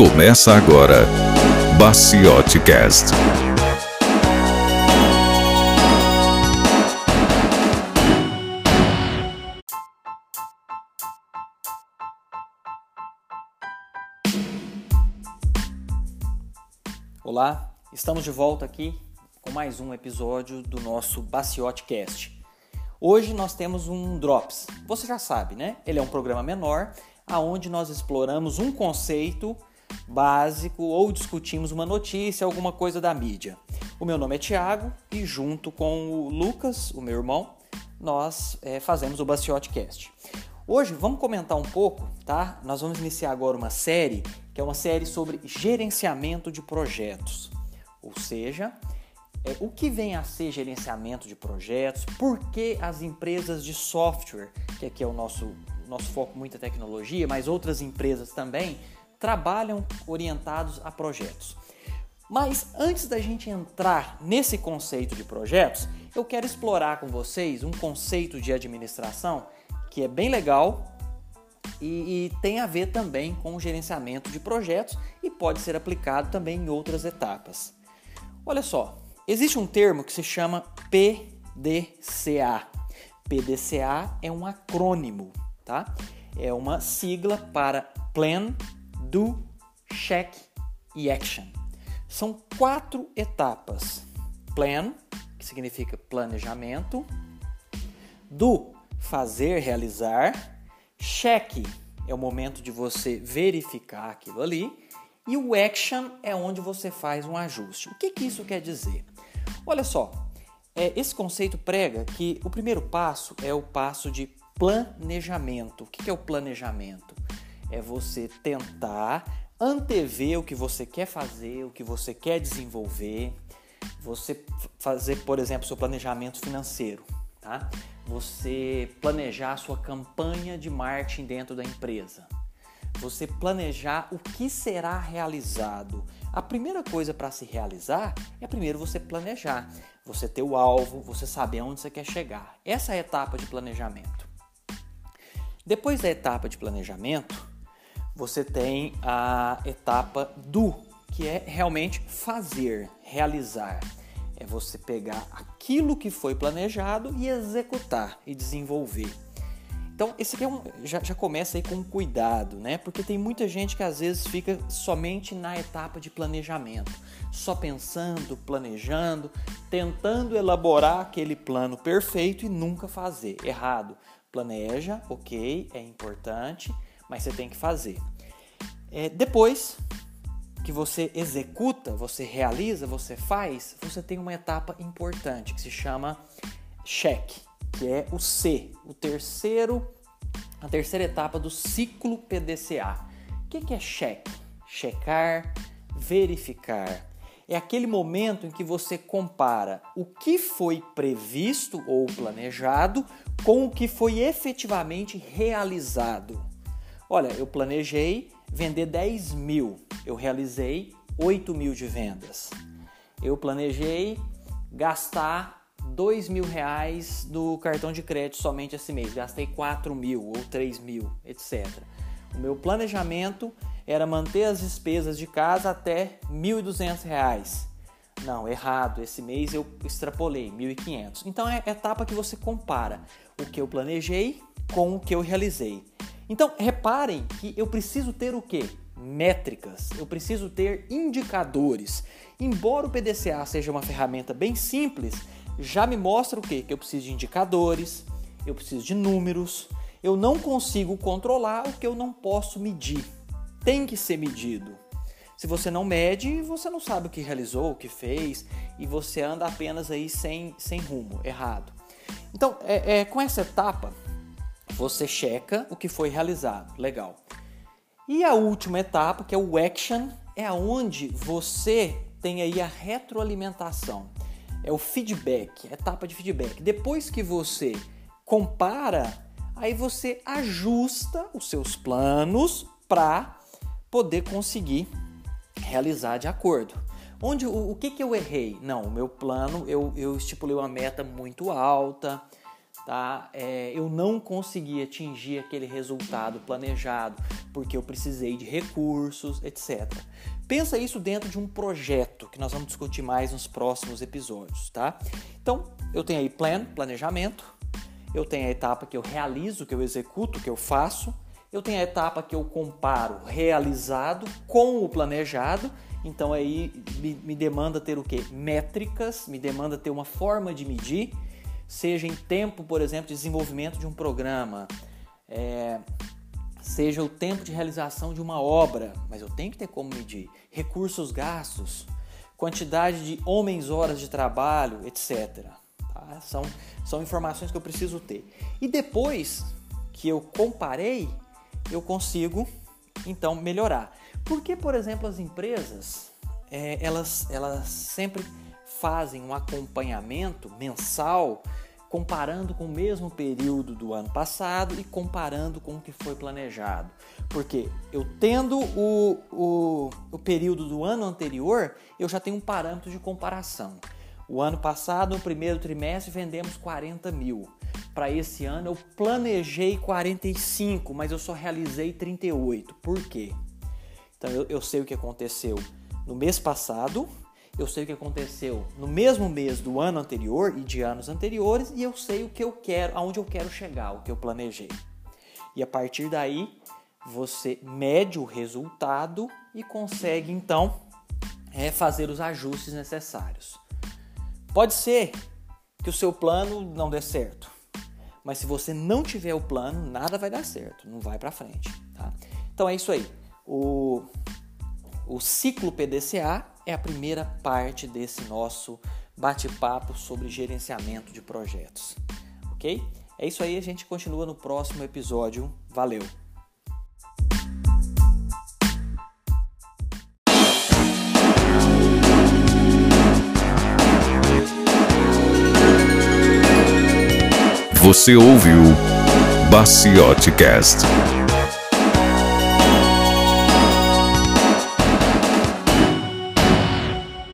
Começa agora, Baciote Cast. Olá, estamos de volta aqui com mais um episódio do nosso Baciote Cast. Hoje nós temos um Drops. Você já sabe, né? Ele é um programa menor aonde nós exploramos um conceito básico ou discutimos uma notícia, alguma coisa da mídia. O meu nome é Tiago e junto com o Lucas, o meu irmão, nós é, fazemos o Baciote Cast. Hoje vamos comentar um pouco, tá? Nós vamos iniciar agora uma série que é uma série sobre gerenciamento de projetos, ou seja, é, o que vem a ser gerenciamento de projetos, por que as empresas de software, que aqui é o nosso, nosso foco muita tecnologia, mas outras empresas também trabalham orientados a projetos. Mas antes da gente entrar nesse conceito de projetos, eu quero explorar com vocês um conceito de administração que é bem legal e, e, tem a ver também com o gerenciamento de projetos e pode ser aplicado também em outras etapas. Olha só, existe um termo que se chama PDCA. PDCA é um acrônimo, tá? É uma sigla para Plan, Do, Check e Action. São quatro etapas: Plan, que significa planejamento, Do, fazer, realizar, Check é o momento de você verificar aquilo ali. E o action é onde você faz um ajuste. O que, que isso quer dizer? Olha só, é, esse conceito prega que o primeiro passo é o passo de planejamento. O que, que é o planejamento? É você tentar antever o que você quer fazer, o que você quer desenvolver. Você fazer, por exemplo, seu planejamento financeiro, tá? você planejar a sua campanha de marketing dentro da empresa. Você planejar o que será realizado. A primeira coisa para se realizar é primeiro você planejar, você ter o alvo, você saber onde você quer chegar. Essa é a etapa de planejamento. Depois da etapa de planejamento, você tem a etapa do, que é realmente fazer, realizar. É você pegar aquilo que foi planejado e executar e desenvolver. Então, esse aqui é um, já, já começa aí com cuidado, né? Porque tem muita gente que às vezes fica somente na etapa de planejamento, só pensando, planejando, tentando elaborar aquele plano perfeito e nunca fazer. Errado. Planeja, ok, é importante, mas você tem que fazer. É, depois, que você executa, você realiza, você faz, você tem uma etapa importante que se chama check, que é o C, o terceiro, a terceira etapa do ciclo PDCA. O que é check? Checar, verificar. É aquele momento em que você compara o que foi previsto ou planejado com o que foi efetivamente realizado. Olha, eu planejei vender 10 mil, eu realizei 8 mil de vendas. Eu planejei gastar 2 mil reais do cartão de crédito somente esse mês, gastei 4 mil ou 3 mil, etc. O meu planejamento era manter as despesas de casa até 1.200 reais. Não, errado. Esse mês eu extrapolei 1.500. Então é a etapa que você compara o que eu planejei com o que eu realizei. Então, reparem que eu preciso ter o quê? Métricas, eu preciso ter indicadores. Embora o PDCA seja uma ferramenta bem simples, já me mostra o quê? Que eu preciso de indicadores, eu preciso de números, eu não consigo controlar o que eu não posso medir. Tem que ser medido. Se você não mede, você não sabe o que realizou, o que fez, e você anda apenas aí sem, sem rumo, errado. Então, é, é com essa etapa, você checa o que foi realizado, legal. E a última etapa, que é o action, é aonde você tem aí a retroalimentação. É o feedback, a etapa de feedback. Depois que você compara, aí você ajusta os seus planos para poder conseguir realizar de acordo. Onde o, o que, que eu errei? Não, o meu plano eu, eu estipulei uma meta muito alta, tá? É, eu não consegui atingir aquele resultado planejado porque eu precisei de recursos, etc. Pensa isso dentro de um projeto que nós vamos discutir mais nos próximos episódios, tá? Então, eu tenho aí plan, planejamento, eu tenho a etapa que eu realizo, que eu executo, que eu faço, eu tenho a etapa que eu comparo realizado com o planejado. Então aí me, me demanda ter o que? Métricas, me demanda ter uma forma de medir seja em tempo, por exemplo, de desenvolvimento de um programa, é, seja o tempo de realização de uma obra, mas eu tenho que ter como medir recursos gastos, quantidade de homens horas de trabalho, etc. Tá? São, são informações que eu preciso ter. E depois que eu comparei, eu consigo então melhorar. Porque, por exemplo, as empresas é, elas, elas sempre fazem um acompanhamento mensal comparando com o mesmo período do ano passado e comparando com o que foi planejado. Porque eu tendo o, o, o período do ano anterior, eu já tenho um parâmetro de comparação. O ano passado, no primeiro trimestre, vendemos 40 mil. Para esse ano, eu planejei 45, mas eu só realizei 38. Por quê? Então, eu, eu sei o que aconteceu no mês passado, eu sei o que aconteceu no mesmo mês do ano anterior e de anos anteriores e eu sei o que eu quero, aonde eu quero chegar, o que eu planejei. E a partir daí, você mede o resultado e consegue então é, fazer os ajustes necessários. Pode ser que o seu plano não dê certo, mas se você não tiver o plano, nada vai dar certo, não vai para frente. Tá? Então é isso aí. O, o ciclo PDCA é a primeira parte desse nosso bate-papo sobre gerenciamento de projetos. Ok? É isso aí, a gente continua no próximo episódio. Valeu! Você ouviu Baciote Cast.